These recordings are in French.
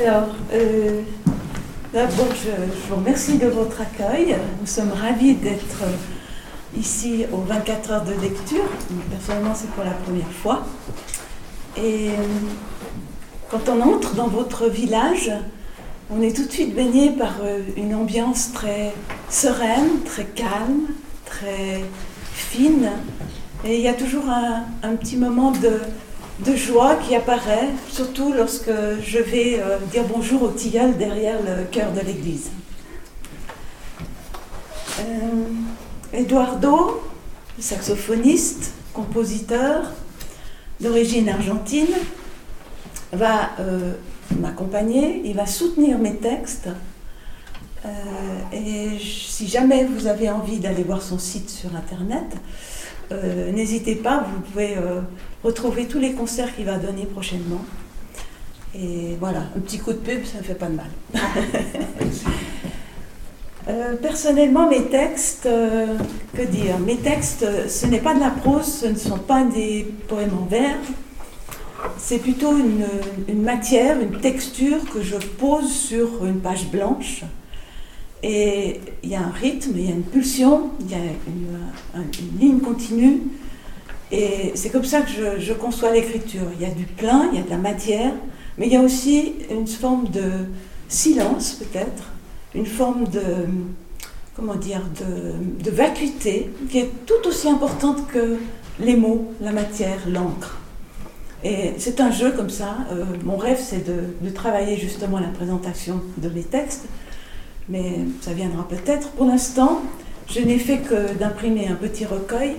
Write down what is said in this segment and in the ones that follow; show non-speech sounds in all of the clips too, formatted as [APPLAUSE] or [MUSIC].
Alors, euh, d'abord, je, vous remercie de votre accueil. Nous sommes ravis d'être ici aux 24 heures de lecture. Personnellement, c'est pour la première fois. Et euh, quand on entre dans votre village, on est tout de suite baigné par euh, une ambiance très sereine, très calme, très fine. Et il y a toujours un petit moment de, de joie qui apparaît, surtout lorsque je vais euh, dire bonjour au tilleul derrière le cœur de l'église. Euh, Eduardo, saxophoniste, compositeur d'origine argentine, va euh, m'accompagner, il va soutenir mes textes. Et si jamais vous avez envie d'aller voir son site sur internet, n'hésitez pas, vous pouvez retrouver tous les concerts qu'il va donner prochainement. Et voilà, un petit coup de pub, ça ne fait pas de mal. Euh, personnellement, mes textes, euh, que dire? Mes textes, ce n'est pas de la prose, ce ne sont pas des poèmes en vers. C'est plutôt une, une matière, une texture que je pose sur une page blanche. Et il y a un rythme, il y a une pulsion, il y a une, un- une ligne continue. Et c'est comme ça que je, conçois l'écriture. Il y a du plein, il y a de la matière, mais il y a aussi une forme de silence peut-être, une forme de, comment dire, de, vacuité qui est tout aussi importante que les mots, la matière, l'encre. Et c'est un jeu comme ça. Euh, mon rêve, c'est de travailler justement la présentation de mes textes, mais ça viendra peut-être. Pour l'instant, je n'ai fait que d'imprimer un petit recueil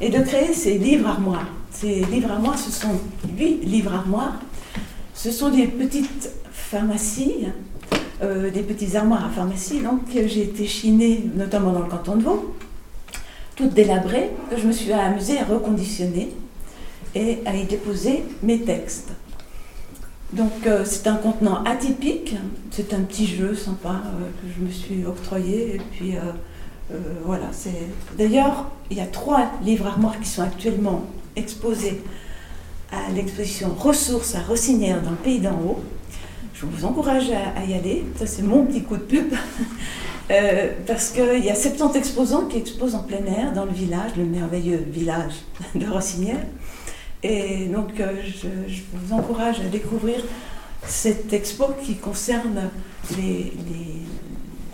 et de créer ces livres armoires. Ces livres armoires, ce sont huit livres armoires. Ce sont des petites pharmacies, euh, des petites armoires à pharmacie, donc que j'ai été chinée, notamment dans le canton de Vaud, toutes délabrées, que je me suis amusée à reconditionner et à y déposer mes textes. Donc euh, c'est un contenant atypique, c'est un petit jeu sympa euh, que je me suis octroyé et puis C'est d'ailleurs il y a trois livres armoires qui sont actuellement exposés à l'exposition Ressources à Rossinière dans le Pays d'en haut. Je vous encourage à, y aller. Ça c'est mon petit coup de pub. [LAUGHS] Euh, parce qu'il y a 70 exposants qui exposent en plein air dans le village, le merveilleux village [LAUGHS] de Rossinière. Et donc, euh, je, vous encourage à découvrir cette expo qui concerne les,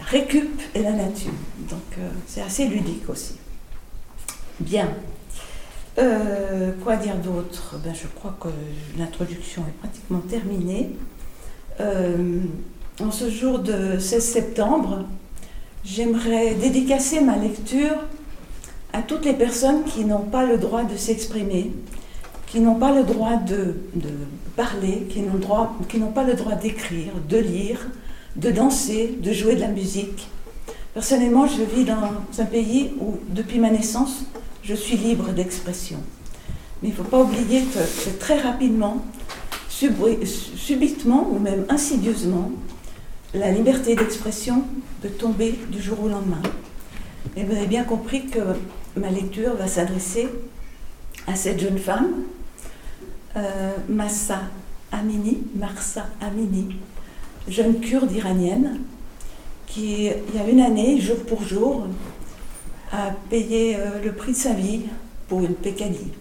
récup et la nature. Donc, euh, c'est assez ludique aussi. Bien. Euh, quoi dire d'autre? Ben, Je crois que l'introduction est pratiquement terminée. Euh, en ce jour de 16 septembre, j'aimerais dédicacer ma lecture à toutes les personnes qui n'ont pas le droit de s'exprimer, qui n'ont pas le droit de, parler, qui n'ont pas le droit d'écrire, de lire, de danser, de jouer de la musique. Personnellement, je vis dans un pays où, depuis ma naissance, je suis libre d'expression. Mais il ne faut pas oublier que, très rapidement, subitement ou même insidieusement, la liberté d'expression peut tomber du jour au lendemain. Et vous avez bien compris que ma lecture va s'adresser à cette jeune femme, euh, Massa Amini, Marsa Amini, jeune kurde iranienne, qui, il y a une année, jour pour jour, a payé euh, le prix de sa vie pour une pécadille.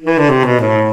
[LAUGHS]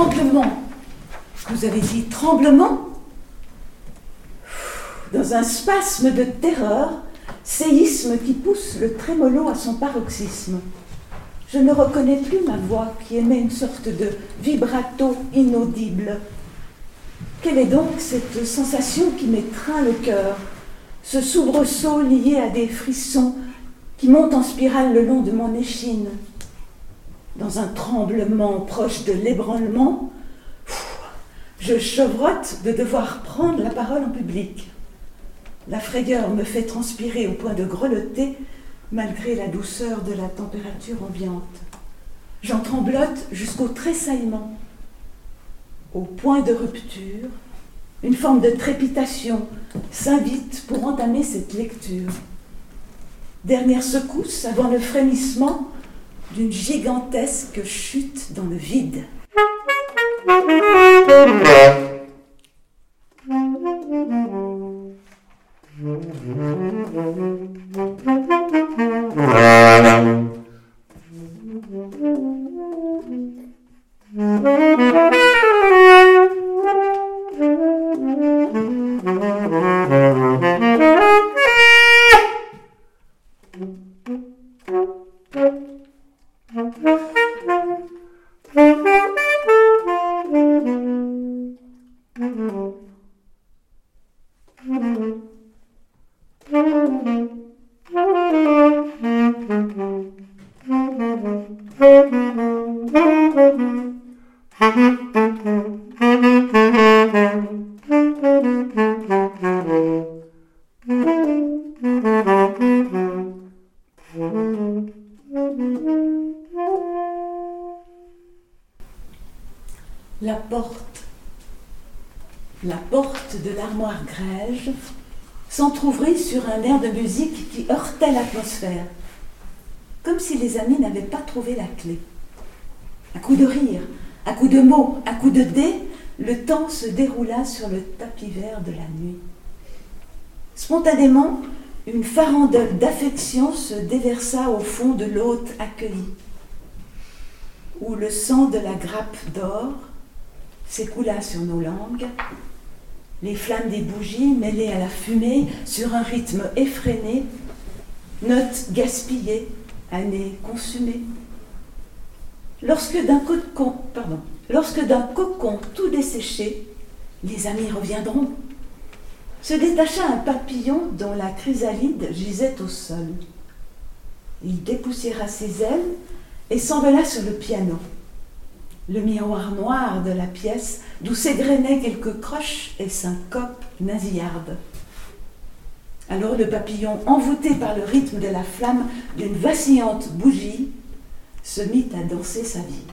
Tremblement. Vous avez dit tremblement? Dans un spasme de terreur, séisme qui pousse le trémolo à son paroxysme. Je ne reconnais plus ma voix qui émet une sorte de vibrato inaudible. Quelle est donc cette sensation qui m'étreint le cœur? Ce soubresaut lié à des frissons qui montent en spirale le long de mon échine Dans un tremblement proche de l'ébranlement, je chevrotte de devoir prendre la parole en public. La frayeur me fait transpirer au point de grelotter malgré la douceur de la température ambiante. J'en tremblote jusqu'au tressaillement. Au point de rupture, une forme de trépitation s'invite pour entamer cette lecture. Dernière secousse avant le frémissement d'une gigantesque chute dans le vide. Porte, la porte de l'armoire grège s'entr'ouvrit sur un air de musique qui heurtait l'atmosphère, comme si les amis n'avaient pas trouvé la clé. Un coup de rire, un coup de mots, un coup de dé, le temps se déroula sur le tapis vert de la nuit. Spontanément, une farandole d'affection se déversa au fond de l'hôte accueilli, où le sang de la grappe d'or s'écoula sur nos langues, les flammes des bougies mêlées à la fumée sur un rythme effréné, notes gaspillées, années consumées. Lorsque d'un cocon, tout desséché, les amis reviendront, se détacha un papillon dont la chrysalide gisait au sol. Il dépoussiéra ses ailes et s'envola sur le piano le miroir noir de la pièce d'où s'égrenaient quelques croches et syncopes nasillardes. Alors le papillon, envoûté par le rythme de la flamme d'une vacillante bougie, se mit à danser sa vie.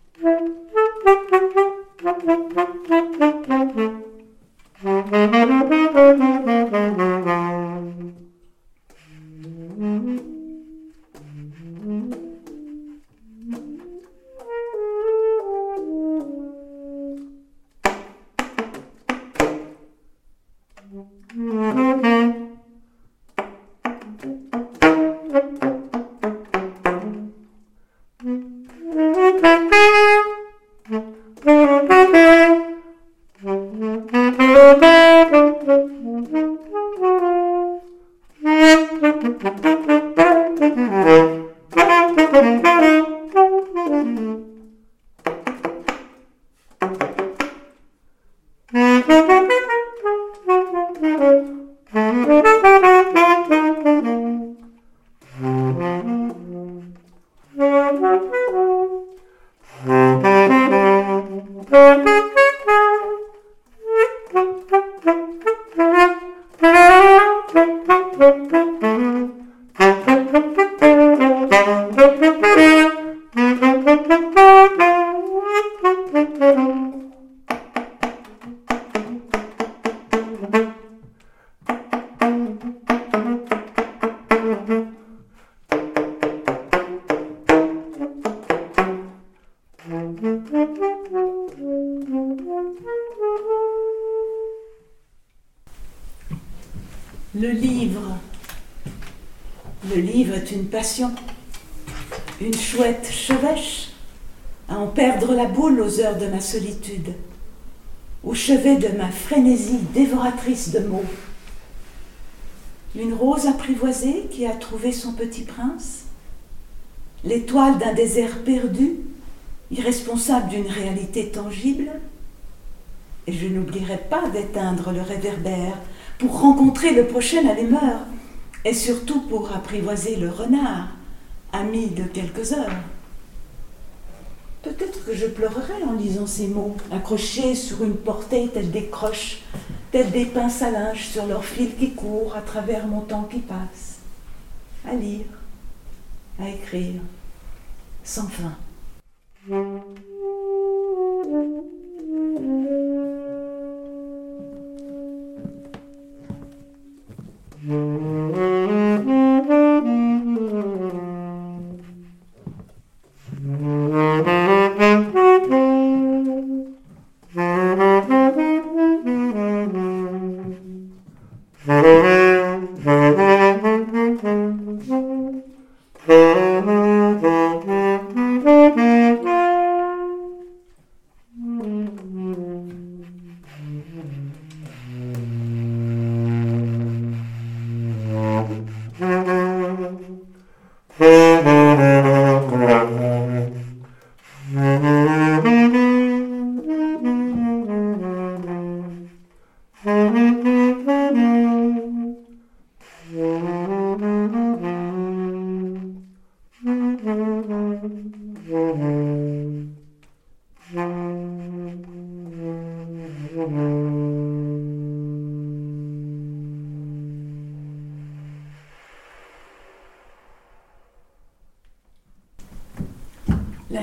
Perdre la boule aux heures de ma solitude, au chevet de ma frénésie dévoratrice de mots. Une rose apprivoisée qui a trouvé son petit prince, l'étoile d'un désert perdu, irresponsable d'une réalité tangible, et je n'oublierai pas d'éteindre le réverbère pour rencontrer le prochain allumeur, et surtout pour apprivoiser le renard, ami de quelques heures. Peut-être que je pleurerai en lisant ces mots, accrochés sur une portée telle des croches, tels des pinces à linge sur leur fil qui court à travers mon temps qui passe, à lire, à écrire, sans fin.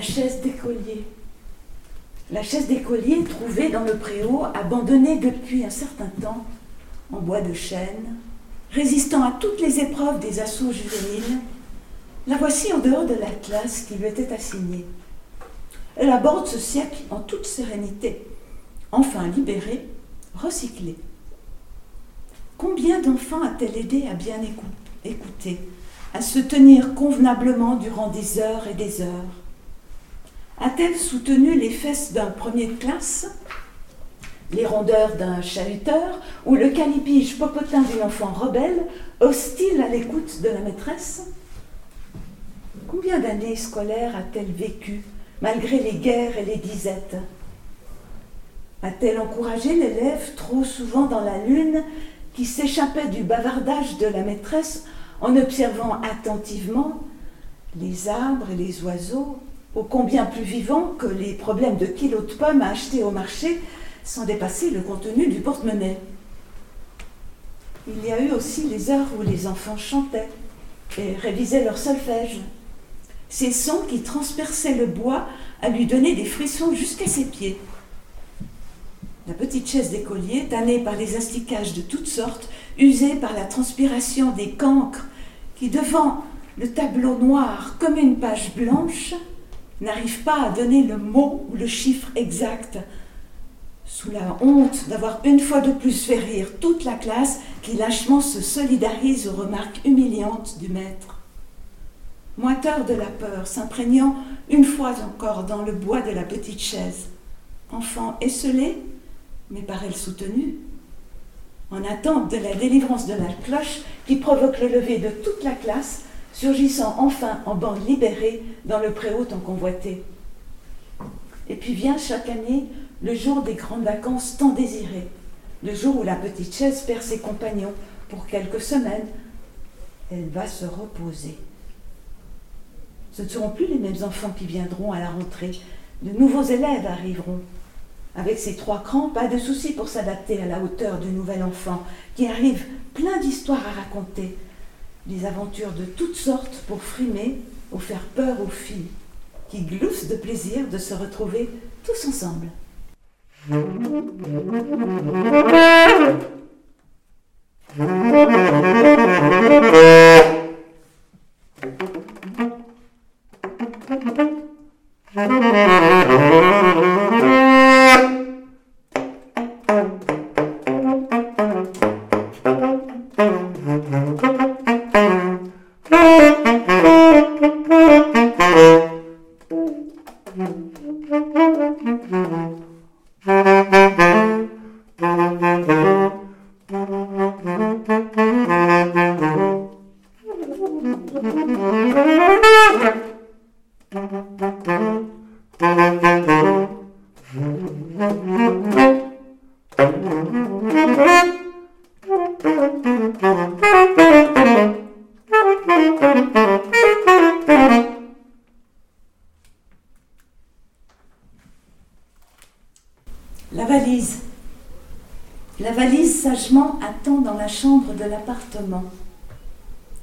Chaise d'écolier. La chaise d'écolier trouvée dans le préau, abandonnée depuis un certain temps, en bois de chêne, résistant à toutes les épreuves des assauts juvéniles, la voici en dehors de la classe qui lui était assignée. Elle aborde ce siècle en toute sérénité, enfin libérée, recyclée. Combien d'enfants a-t-elle aidé à bien écouter, à se tenir convenablement durant des heures et des heures? A-t-elle soutenu les fesses d'un premier de classe, les rondeurs d'un chahuteur ou le calipige popotin d'une enfant rebelle, hostile à l'écoute de la maîtresse? Combien d'années scolaires a-t-elle vécu malgré les guerres et les disettes? A-t-elle encouragé l'élève trop souvent dans la lune qui s'échappait du bavardage de la maîtresse en observant attentivement les arbres et les oiseaux, ô combien plus vivants que les problèmes de kilos de pommes à acheter au marché sans dépasser le contenu du porte-monnaie. Il y a eu aussi les heures où les enfants chantaient et révisaient leur solfège. Ces sons qui transperçaient le bois à lui donner des frissons jusqu'à ses pieds. La petite chaise d'écolier, tannée par les astiquages de toutes sortes, usée par la transpiration des cancres, qui devant le tableau noir comme une page blanche, n'arrive pas à donner le mot ou le chiffre exact, sous la honte d'avoir une fois de plus fait rire toute la classe qui lâchement se solidarise aux remarques humiliantes du maître. Moiteur de la peur, s'imprégnant une fois encore dans le bois de la petite chaise. Enfant esselé, mais par elle soutenu, en attente de la délivrance de la cloche qui provoque le lever de toute la classe, surgissant enfin en bande libérée dans le préau tant convoité. Et puis vient chaque année le jour des grandes vacances tant désirées, le jour où la petite chaise perd ses compagnons pour quelques semaines. Elle va se reposer. Ce ne seront plus les mêmes enfants qui viendront à la rentrée. De nouveaux élèves arriveront. Avec ses trois crans, pas de souci pour s'adapter à la hauteur du nouvel enfant, qui arrive plein d'histoires à raconter, des aventures de toutes sortes pour frimer ou faire peur aux filles, qui gloussent de plaisir de se retrouver tous ensemble.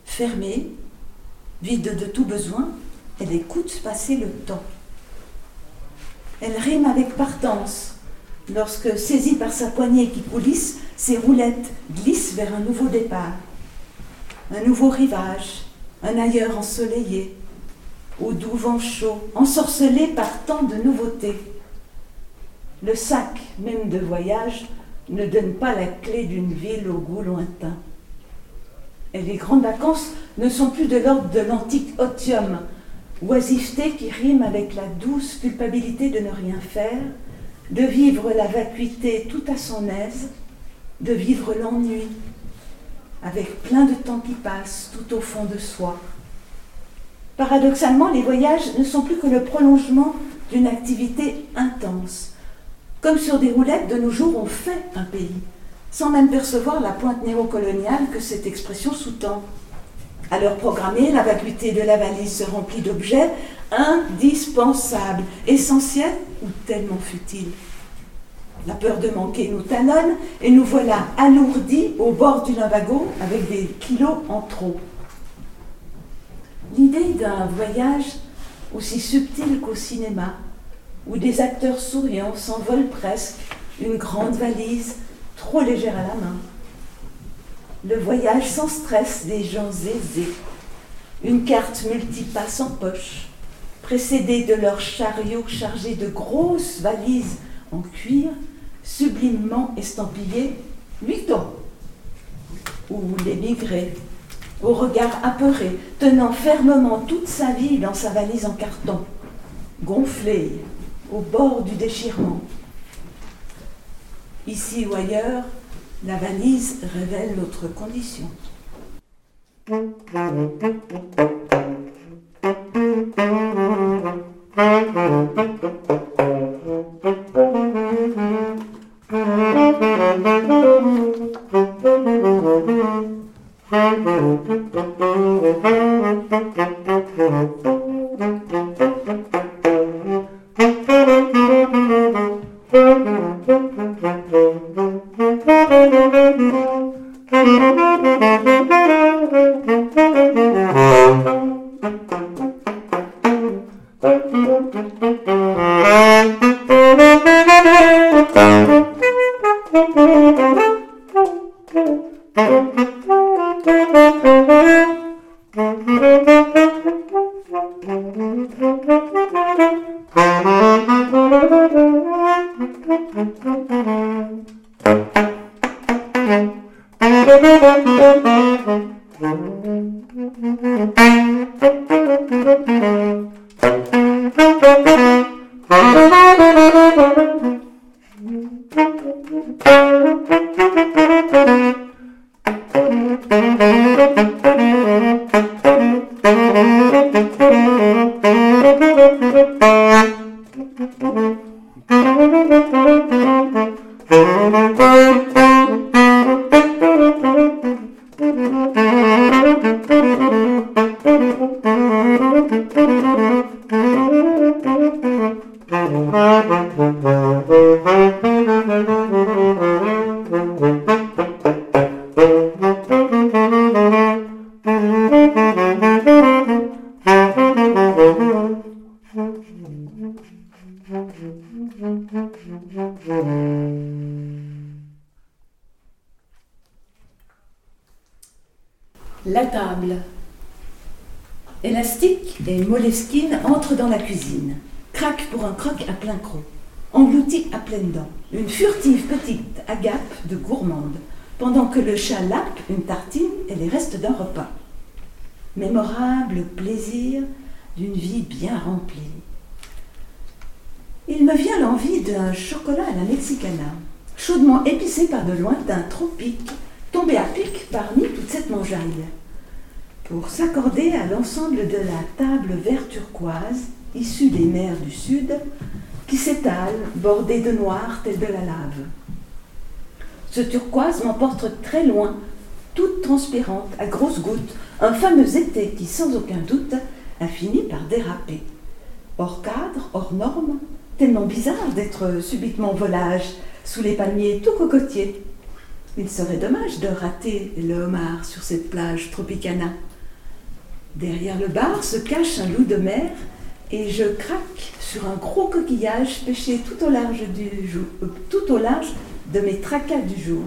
Fermée, vide de tout besoin, elle écoute passer le temps. Elle rime avec partance lorsque, saisie par sa poignée qui coulisse, ses roulettes glissent vers un nouveau départ, un nouveau rivage, un ailleurs ensoleillé, au doux vent chaud, ensorcelé par tant de nouveautés. Le sac même de voyage ne donne pas la clé d'une ville au goût lointain. Et les grandes vacances ne sont plus de l'ordre de l'antique otium, oisiveté qui rime avec la douce culpabilité de ne rien faire, de vivre la vacuité tout à son aise, de vivre l'ennui, avec plein de temps qui passe tout au fond de soi. Paradoxalement, les voyages ne sont plus que le prolongement d'une activité intense. Comme sur des roulettes, de nos jours, on fait un pays, sans même percevoir la pointe néocoloniale que cette expression sous-tend. À l'heure programmée, la vacuité de la valise se remplit d'objets indispensables, essentiels ou tellement futiles. La peur de manquer nous talonne et nous voilà alourdis au bord du limbago avec des kilos en trop. L'idée d'un voyage aussi subtil qu'au cinéma, où des acteurs souriants s'envolent presque, une grande valise trop légère à la main. Le voyage sans stress des gens aisés, une carte multipasse en poche, précédée de leur chariot chargé de grosses valises en cuir, sublimement estampillées ans, ou l'émigré, au regard apeuré, tenant fermement toute sa vie dans sa valise en carton, gonflée au bord du déchirement. Ici ou ailleurs, la valise révèle notre condition. Thank you. Moleskine entrent dans la cuisine. Craque pour un croc à plein croc. Englouti à pleines dents. Une furtive petite agape de gourmande, pendant que le chat lappe une tartine et les restes d'un repas. Mémorable plaisir d'une vie bien remplie. Il me vient l'envie d'un chocolat à la mexicana, chaudement épicé par de lointains tropiques, tombé à pic parmi toute cette mangeaille. Pour s'accorder à l'ensemble de la table vert turquoise issue des mers du sud qui s'étale bordée de noir tel de la lave. Ce turquoise m'emporte très loin, toute transpirante, à grosses gouttes, un fameux été qui, sans aucun doute, a fini par déraper. Hors cadre, hors norme, tellement bizarre d'être subitement volage sous les palmiers tout cocotiers. Il serait dommage de rater le homard sur cette plage tropicana. Derrière le bar se cache un loup de mer et je craque sur un gros coquillage pêché tout au large, du jour, euh, tout au large de mes tracas du jour.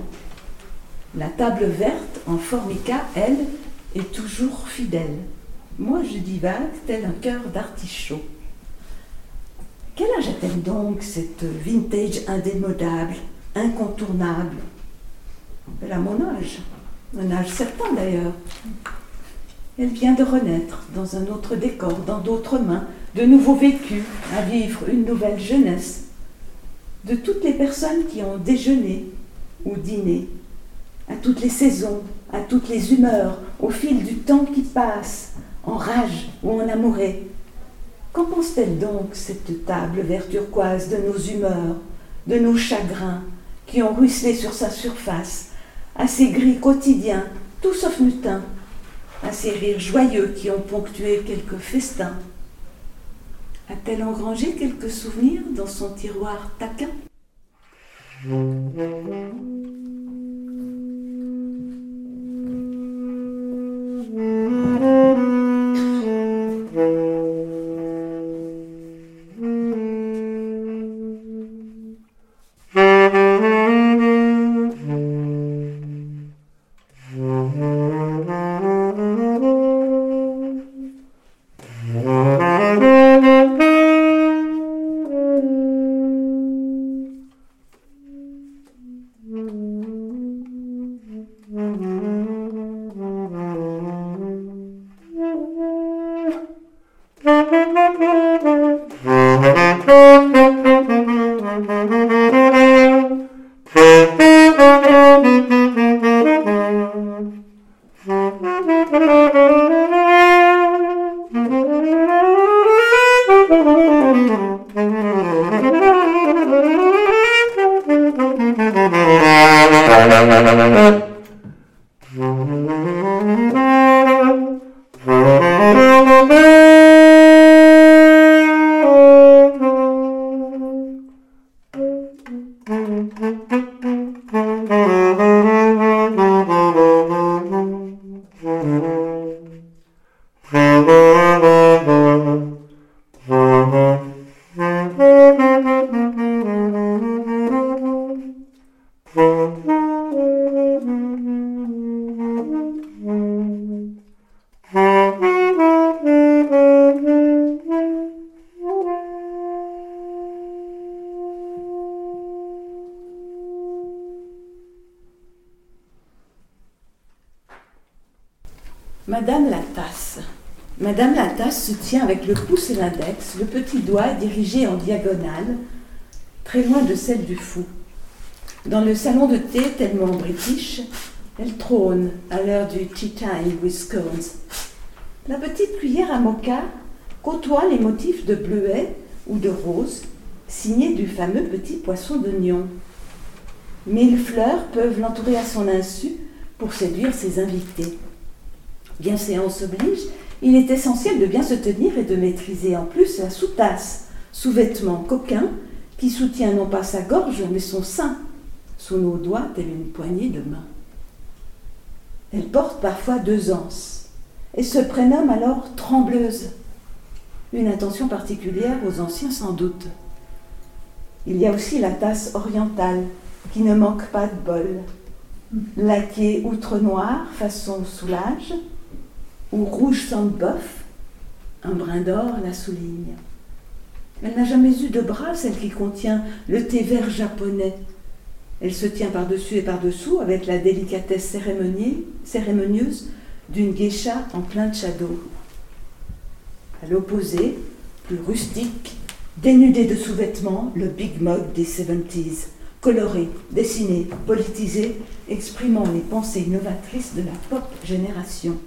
La table verte en formica, elle, est toujours fidèle. Moi, je divague tel un cœur d'artichaut. Quel âge a-t-elle donc, cette vintage indémodable, incontournable? Elle a mon âge, un âge certain d'ailleurs. Elle vient de renaître dans un autre décor, dans d'autres mains, de nouveaux vécus, à vivre une nouvelle jeunesse. De toutes les personnes qui ont déjeuné ou dîné, à toutes les saisons, à toutes les humeurs, au fil du temps qui passe, en rage ou en amouré. Qu'en pense-t-elle donc, cette table vert turquoise de nos humeurs, de nos chagrins, qui ont ruisselé sur sa surface, à ces gris quotidiens, tout sauf mutins, à ces rires joyeux qui ont ponctué quelques festins. A-t-elle engrangé quelques souvenirs dans son tiroir taquin? [CLEARS THROAT] Thank you. Se tient avec le pouce et l'index, le petit doigt dirigé en diagonale, très loin de celle du fou. Dans le salon de thé tellement british, elle trône à l'heure du tea time with scones. La petite cuillère à mocha côtoie les motifs de bleuet ou de rose, signés du fameux petit poisson d'oignon. Mille fleurs peuvent l'entourer à son insu pour séduire ses invités. Bien séance oblige, il est essentiel de bien se tenir et de maîtriser en plus la sous-tasse, sous-vêtement coquin, qui soutient non pas sa gorge, mais son sein, sous nos doigts telle une poignée de main. Elle porte parfois deux anses, et se prénomme alors trembleuse, une attention particulière aux anciens sans doute. Il y a aussi la tasse orientale, qui ne manque pas de bol, laquée outre noir, façon soulage, ou rouge sang de bœuf, un brin d'or la souligne. Elle n'a jamais eu de bras, celle qui contient le thé vert japonais. Elle se tient par-dessus et par-dessous avec la délicatesse cérémonieuse d'une geisha en plein shadow. À l'opposé, plus rustique, dénudé de sous-vêtements, le big mug des 70s, coloré, dessiné, politisé, exprimant les pensées novatrices de la pop génération.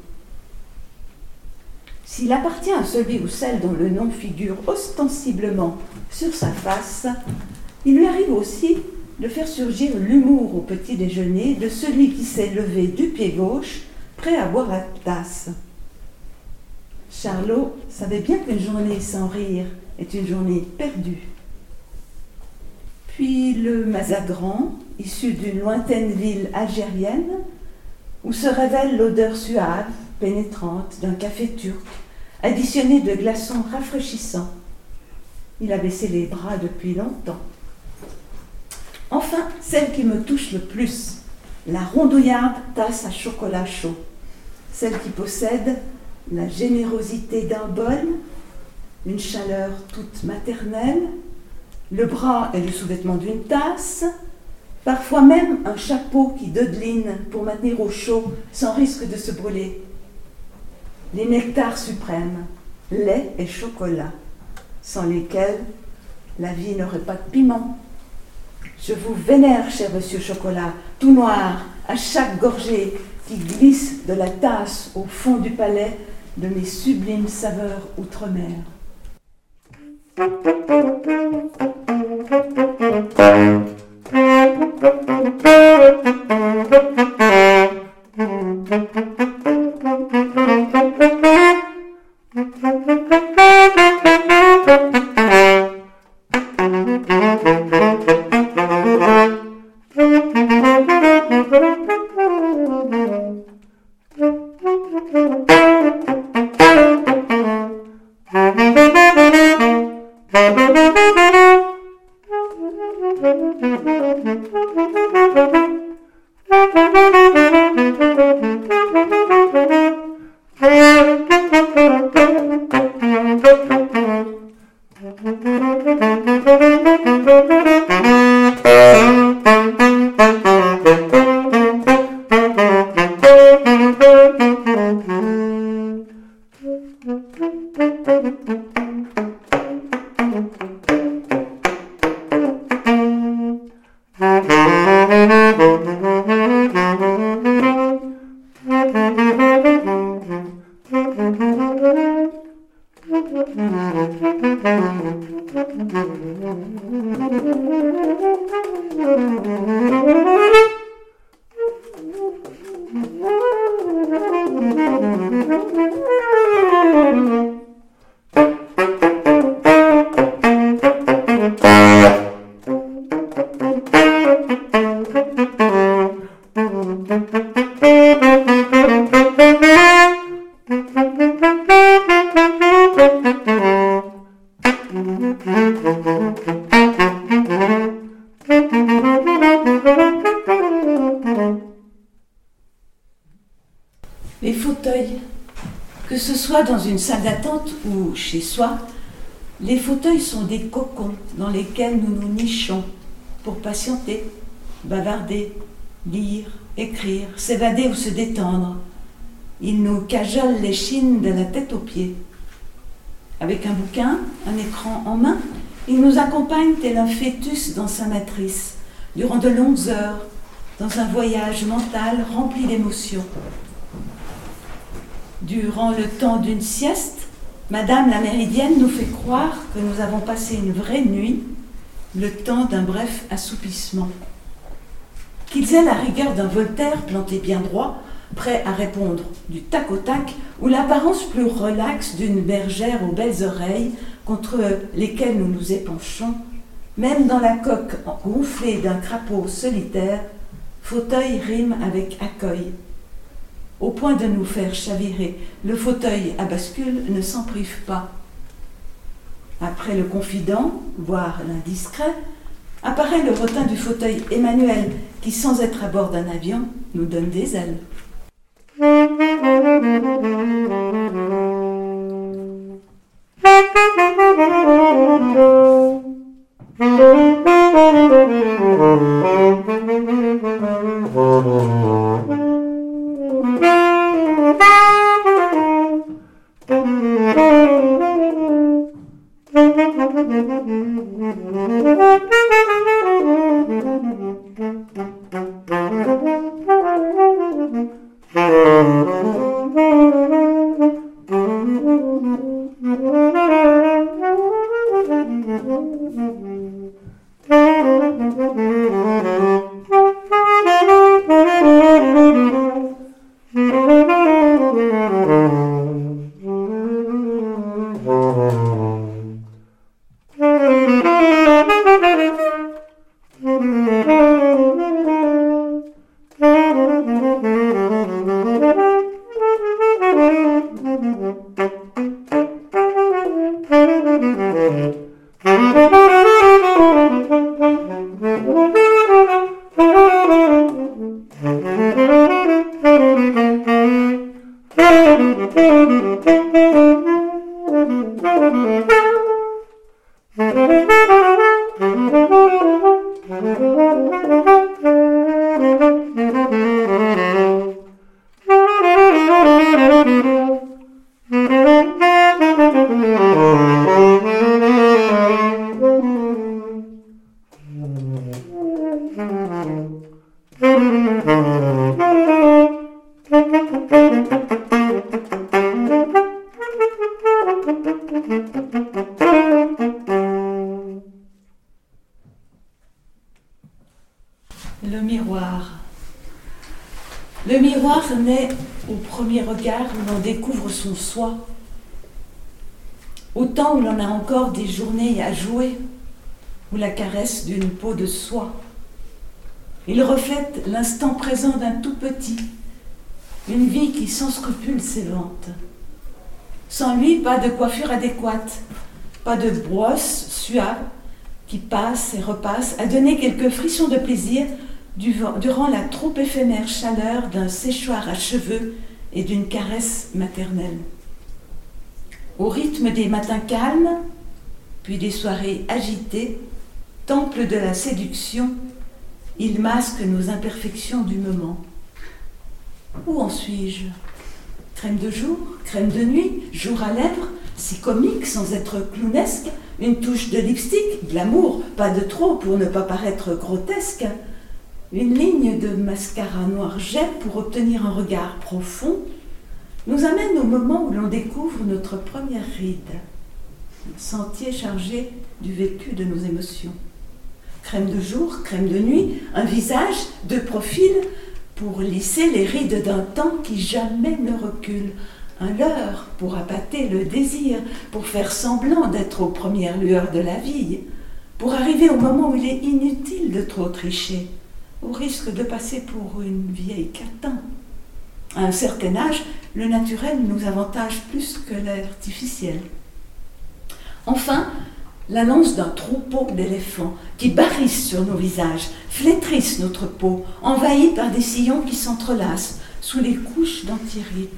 S'il appartient à celui ou celle dont le nom figure ostensiblement sur sa face, il lui arrive aussi de faire surgir l'humour au petit déjeuner de celui qui s'est levé du pied gauche, prêt à boire la tasse. Charlot savait bien qu'une journée sans rire est une journée perdue. Puis le Mazagran, issu d'une lointaine ville algérienne, où se révèle l'odeur suave, pénétrante d'un café turc, additionné de glaçons rafraîchissants. Il a baissé les bras depuis longtemps. Enfin, celle qui me touche le plus, la rondouillarde tasse à chocolat chaud, celle qui possède la générosité d'un bol, une chaleur toute maternelle, le bras et le sous-vêtement d'une tasse, parfois même un chapeau qui dodeline pour maintenir au chaud sans risque de se brûler. Les nectars suprêmes, lait et chocolat, sans lesquels la vie n'aurait pas de piment. Je vous vénère, cher monsieur Chocolat, tout noir, à chaque gorgée qui glisse de la tasse au fond du palais de mes sublimes saveurs outre-mer. Dans une salle d'attente ou chez soi, les fauteuils sont des cocons dans lesquels nous nous nichons pour patienter, bavarder, lire, écrire, s'évader ou se détendre. Ils nous cajolent les chines de la tête aux pieds. Avec un bouquin, un écran en main, ils nous accompagnent tel un fœtus dans sa matrice, durant de longues heures, dans un voyage mental rempli d'émotions. Durant le temps d'une sieste, Madame la Méridienne nous fait croire que nous avons passé une vraie nuit, le temps d'un bref assoupissement. Qu'ils aient la rigueur d'un Voltaire planté bien droit, prêt à répondre du tac au tac, ou l'apparence plus relaxe d'une bergère aux belles oreilles contre lesquelles nous nous épanchons, même dans la coque gonflée d'un crapaud solitaire, fauteuil rime avec accueil au point de nous faire chavirer, le fauteuil à bascule ne s'en prive pas. Après le confident, voire l'indiscret, apparaît le rotin du fauteuil Emmanuel qui, sans être à bord d'un avion, nous donne des ailes. [LAUGHS] son soi. Autant où l'on a encore des journées à jouer, ou la caresse d'une peau de soie. Il reflète l'instant présent d'un tout petit, une vie qui sans scrupule s'évente. Sans lui, pas de coiffure adéquate, pas de brosse suave qui passe et repasse, à donner quelques frissons de plaisir durant la trop éphémère chaleur d'un séchoir à cheveux et d'une caresse maternelle. Au rythme des matins calmes, puis des soirées agitées, temple de la séduction, il masque nos imperfections du moment. Où en suis-je? Crème de jour, crème de nuit, jour à lèvres, si comique sans être clownesque, une touche de lipstick, de l'amour, pas de trop pour ne pas paraître grotesque, une ligne de mascara noir jet pour obtenir un regard profond, nous amène au moment où l'on découvre notre première ride, sentier chargé du vécu de nos émotions. Crème de jour, crème de nuit, un visage, de profil, pour lisser les rides d'un temps qui jamais ne recule, un leurre pour appâter le désir, pour faire semblant d'être aux premières lueurs de la vie, pour arriver au moment où il est inutile de trop tricher, au risque de passer pour une vieille catin. À un certain âge, le naturel nous avantage plus que l'artificiel. Enfin, l'annonce d'un troupeau d'éléphants qui barrissent sur nos visages, flétrissent notre peau, envahis par des sillons qui s'entrelacent sous les couches d'antirides.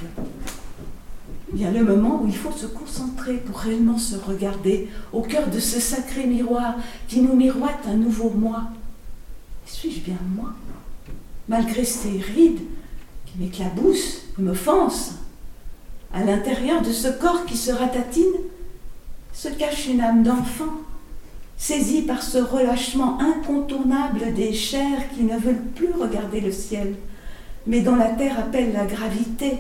Vient le moment où il faut se concentrer pour réellement se regarder au cœur de ce sacré miroir qui nous miroite un nouveau moi. Suis-je bien moi? Malgré ces rides qui m'éclaboussent et m'offensent, à l'intérieur de ce corps qui se ratatine, se cache une âme d'enfant, saisie par ce relâchement incontournable des chairs qui ne veulent plus regarder le ciel, mais dont la terre appelle la gravité.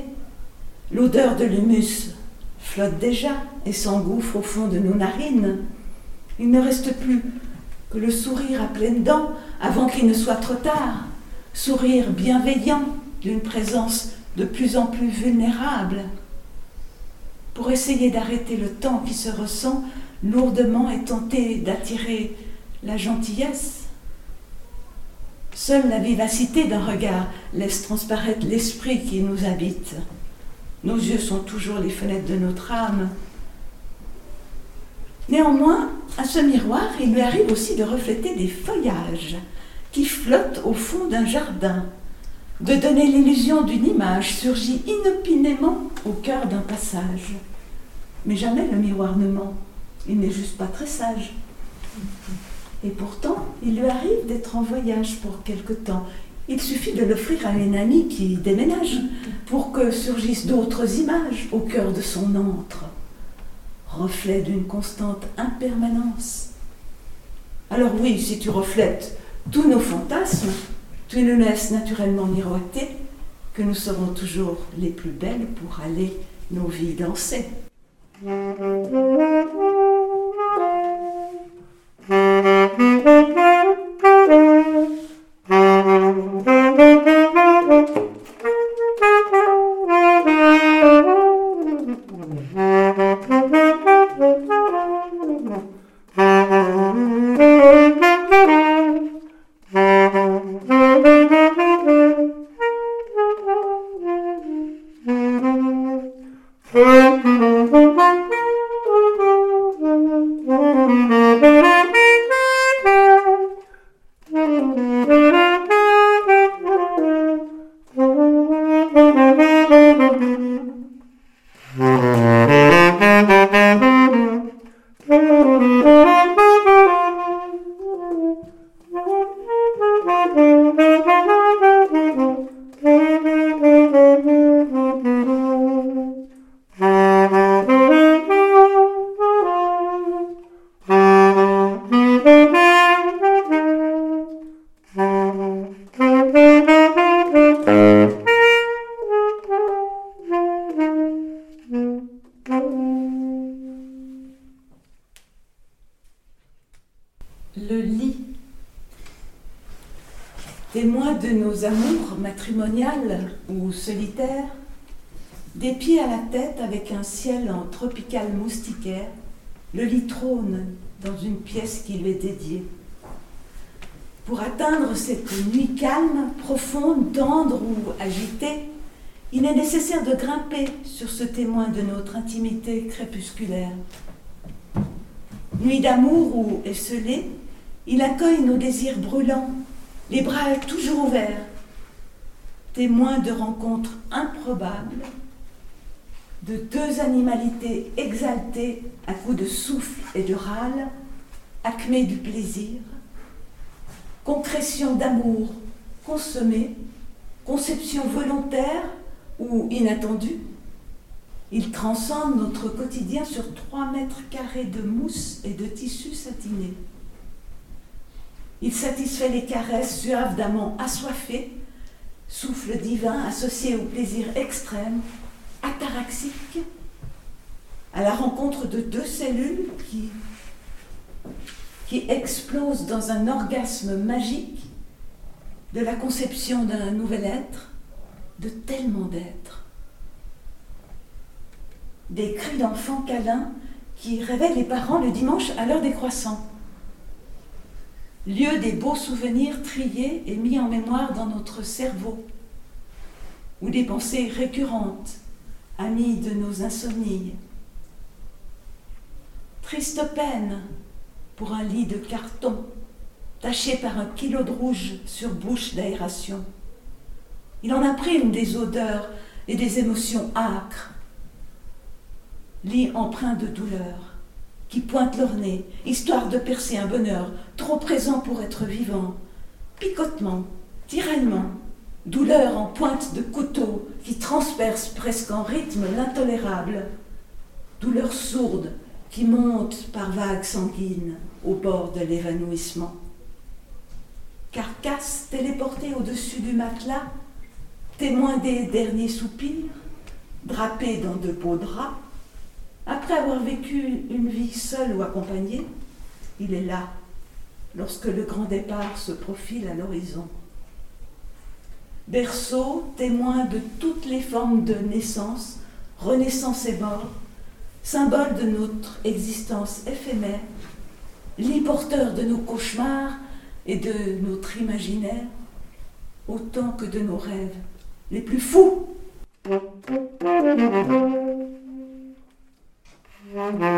L'odeur de l'humus flotte déjà et s'engouffre au fond de nos narines. Il ne reste plus que le sourire à pleines dents avant qu'il ne soit trop tard, sourire bienveillant d'une présence de plus en plus vulnérable, pour essayer d'arrêter le temps qui se ressent lourdement et tenter d'attirer la gentillesse. Seule la vivacité d'un regard laisse transparaître l'esprit qui nous habite. Nos yeux sont toujours les fenêtres de notre âme. Néanmoins, à ce miroir, il lui arrive aussi de refléter des feuillages qui flottent au fond d'un jardin, de donner l'illusion d'une image surgit inopinément au cœur d'un passage. Mais jamais le miroir ne ment, il n'est juste pas très sage. Et pourtant, il lui arrive d'être en voyage pour quelque temps. Il suffit de l'offrir à une amie qui déménage pour que surgissent d'autres images au cœur de son antre reflet d'une constante impermanence. Alors oui, si tu reflètes tous nos fantasmes, tu nous laisses naturellement miroiter que nous serons toujours les plus belles pour aller nos vies danser. Ou solitaire, des pieds à la tête avec un ciel en tropical moustiquaire, le lit trône dans une pièce qui lui est dédiée. Pour atteindre cette nuit calme, profonde, tendre ou agitée, il est nécessaire de grimper sur ce témoin de notre intimité crépusculaire. Nuit d'amour ou esselée, il accueille nos désirs brûlants, les bras toujours ouverts, témoin de rencontres improbables, de deux animalités exaltées à coups de souffle et de râle, acmé du plaisir, concrétion d'amour consommé, conception volontaire ou inattendue. Il transcende notre quotidien sur trois mètres carrés de mousse et de tissu satiné. Il satisfait les caresses suaves d'amants assoiffés souffle divin associé au plaisir extrême, ataraxique, à la rencontre de deux cellules qui, qui explosent dans un orgasme magique de la conception d'un nouvel être, de tellement d'êtres. Des cris d'enfants câlins qui réveillent les parents le dimanche à l'heure des croissants lieu des beaux souvenirs triés et mis en mémoire dans notre cerveau, ou des pensées récurrentes, amies de nos insomnies. Triste peine pour un lit de carton, taché par un kilo de rouge sur bouche d'aération. Il en imprime des odeurs et des émotions âcres. Lit empreint de douleur qui pointent leur nez, histoire de percer un bonheur trop présent pour être vivant. Picotement, tiraillement, douleur en pointe de couteau qui transperce presque en rythme l'intolérable. Douleur sourde qui monte par vagues sanguines au bord de l'évanouissement. Carcasse téléportée au-dessus du matelas, témoin des derniers soupirs, drapé dans de beaux draps, après avoir vécu une vie seule ou accompagnée, il est là, lorsque le grand départ se profile à l'horizon. Berceau, témoin de toutes les formes de naissance, renaissance et mort, symbole de notre existence éphémère, lit porteur de nos cauchemars et de notre imaginaire, autant que de nos rêves les plus fous. Mm-hmm.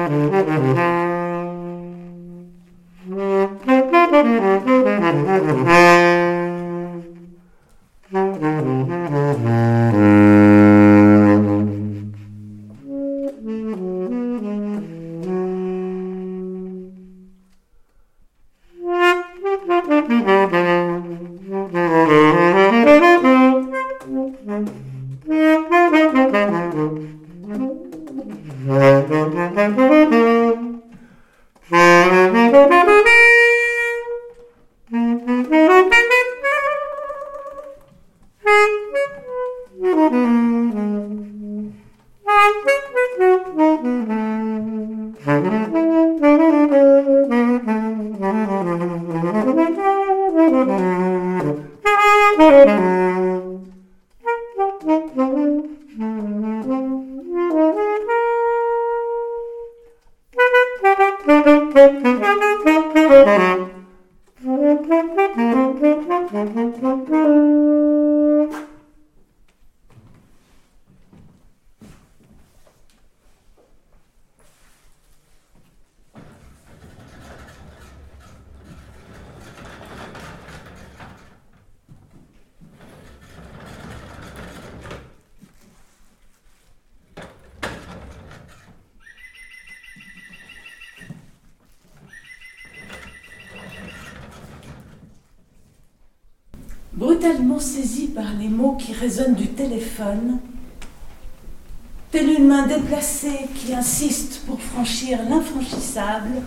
Telle une main déplacée qui insiste pour franchir l'infranchissable,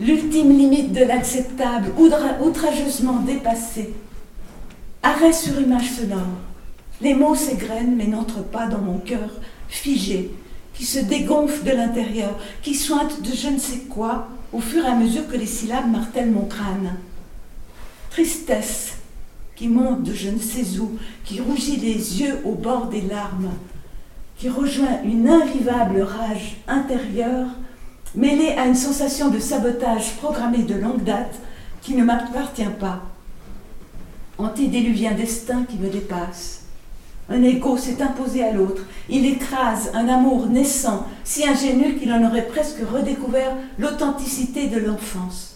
l'ultime limite de l'acceptable outrageusement dépassée. Arrêt sur image sonore. Les mots s'égrènent mais n'entrent pas dans mon cœur figé, qui se dégonfle de l'intérieur, qui sointe de je ne sais quoi au fur et à mesure que les syllabes martèlent mon crâne tristesse qui monte de je ne sais où, qui rougit les yeux au bord des larmes, qui rejoint une invivable rage intérieure mêlée à une sensation de sabotage programmé de longue date qui ne m'appartient pas. Antédéluvien destin qui me dépasse. Un égo s'est imposé à l'autre. Il écrase un amour naissant, si ingénu qu'il en aurait presque redécouvert l'authenticité de l'enfance.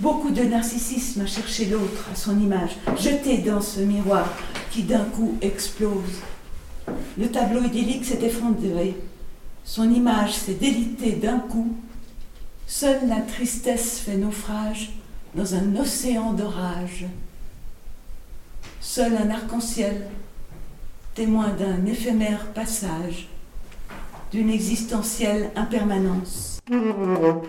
Beaucoup de narcissisme à chercher l'autre à son image, jeté dans ce miroir qui d'un coup explose. Le tableau idyllique s'est effondré, son image s'est délitée d'un coup. Seule la tristesse fait naufrage dans un océan d'orage. Seul un arc-en-ciel, témoin d'un éphémère passage, d'une existentielle impermanence. Mm-hmm.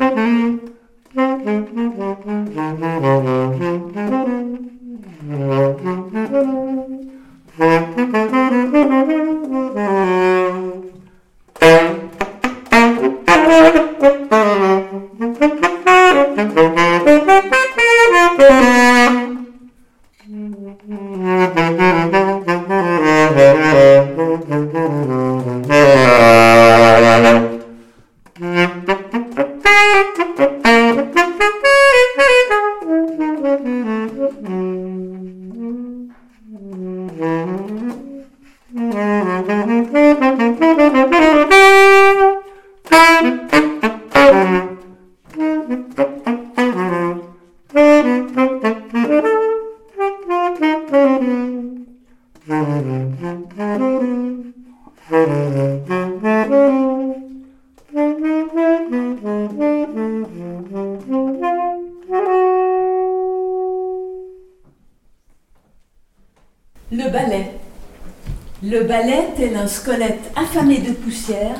un squelette affamé de poussière,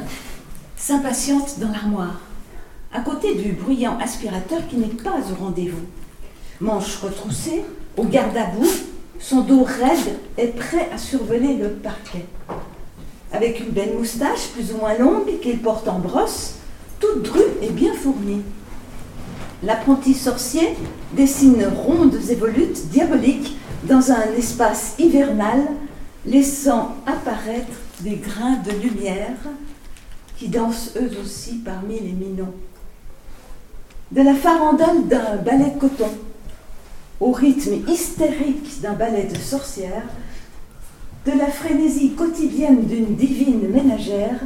s'impatiente dans l'armoire, à côté du bruyant aspirateur qui n'est pas au rendez-vous. Manche retroussée, au garde à bout, son dos raide est prêt à survoler le parquet. Avec une belle moustache plus ou moins longue qu'il porte en brosse, toute drue et bien fournie. L'apprenti sorcier dessine rondes et volutes diaboliques dans un espace hivernal, laissant apparaître des grains de lumière qui dansent eux aussi parmi les minons. De la farandole d'un ballet coton au rythme hystérique d'un ballet de sorcière, de la frénésie quotidienne d'une divine ménagère,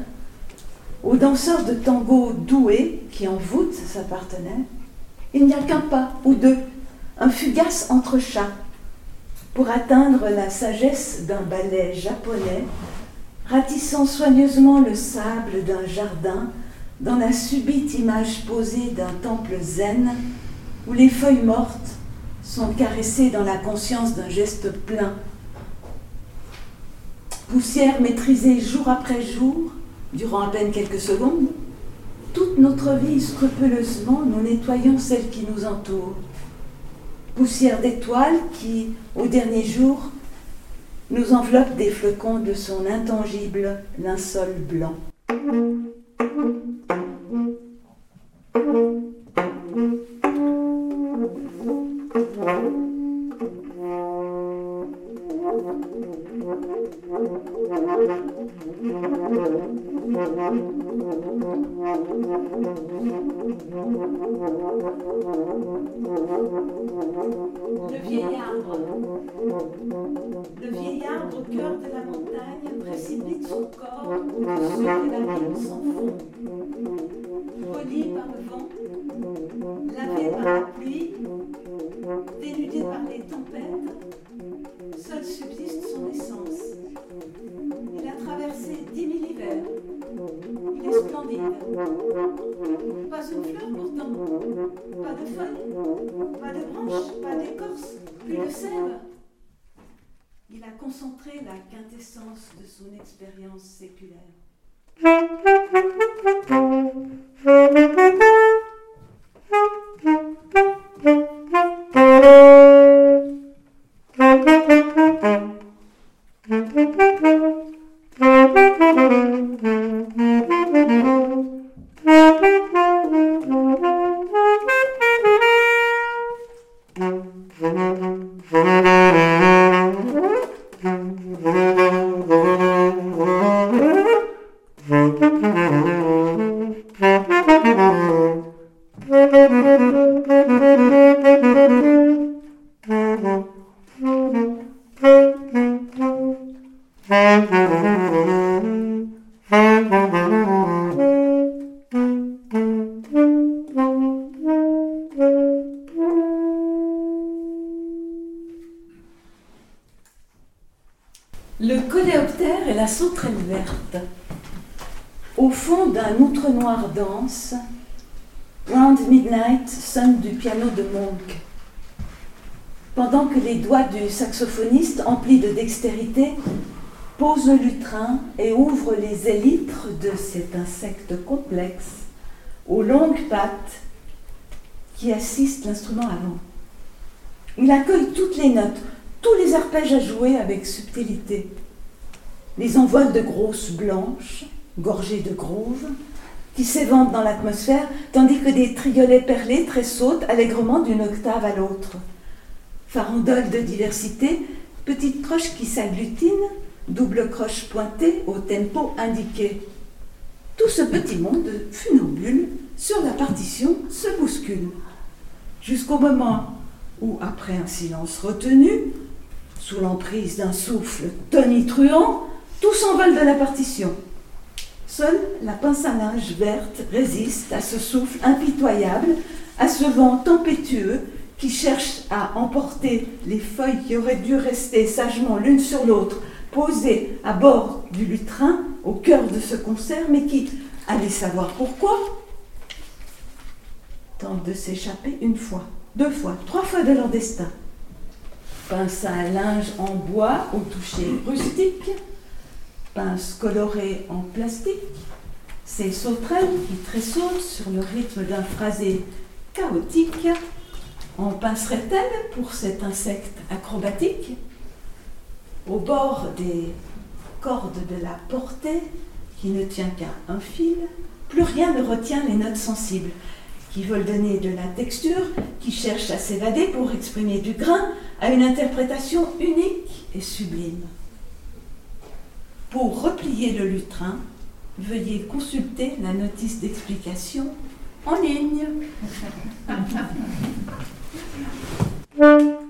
aux danseurs de tango doués qui en voûte sa partenaire, il n'y a qu'un pas ou deux, un fugace entre chats, pour atteindre la sagesse d'un ballet japonais ratissant soigneusement le sable d'un jardin dans la subite image posée d'un temple zen où les feuilles mortes sont caressées dans la conscience d'un geste plein, poussière maîtrisée jour après jour, durant à peine quelques secondes, toute notre vie scrupuleusement nous nettoyons celle qui nous entoure. Poussière d'étoiles qui, au dernier jour, nous enveloppe des flocons de son intangible linceul blanc. Le vieil arbre, le vieil arbre au cœur de la montagne précipite son corps de la ville sans fond. Poli par le vent, lavé par la pluie, dénudé par les tempêtes, seul subsiste son essence. Pas une fleur pourtant, pas de feuilles, pas de branches, pas d'écorce, plus de sève. Il a concentré la quintessence de son expérience séculaire. Dense, Round Midnight sonne du piano de Monk. Pendant que les doigts du saxophoniste, emplis de dextérité, posent lutrin et ouvrent les élytres de cet insecte complexe aux longues pattes qui assistent l'instrument avant. Il accueille toutes les notes, tous les arpèges à jouer avec subtilité. Les envols de grosses blanches, gorgées de groove, qui s'éventent dans l'atmosphère, tandis que des triolets perlés tressautent allègrement d'une octave à l'autre. Farandole de diversité, petites croches qui s'agglutinent, double croche pointée au tempo indiqué. Tout ce petit monde funambule sur la partition se bouscule, jusqu'au moment où, après un silence retenu, sous l'emprise d'un souffle tonitruant, tout s'envole de la partition. Seule la pince à linge verte résiste à ce souffle impitoyable, à ce vent tempétueux qui cherche à emporter les feuilles qui auraient dû rester sagement l'une sur l'autre, posées à bord du lutrin, au cœur de ce concert, mais qui, allez savoir pourquoi, tentent de s'échapper une fois, deux fois, trois fois de leur destin. Pince à linge en bois au toucher rustique, pince colorée en plastique, ces sauterelles qui tressautent sur le rythme d'un phrasé chaotique, en pincerait-elle pour cet insecte acrobatique Au bord des cordes de la portée, qui ne tient qu'à un fil, plus rien ne retient les notes sensibles, qui veulent donner de la texture, qui cherchent à s'évader pour exprimer du grain à une interprétation unique et sublime. Pour replier le lutrin, veuillez consulter la notice d'explication en ligne. [LAUGHS]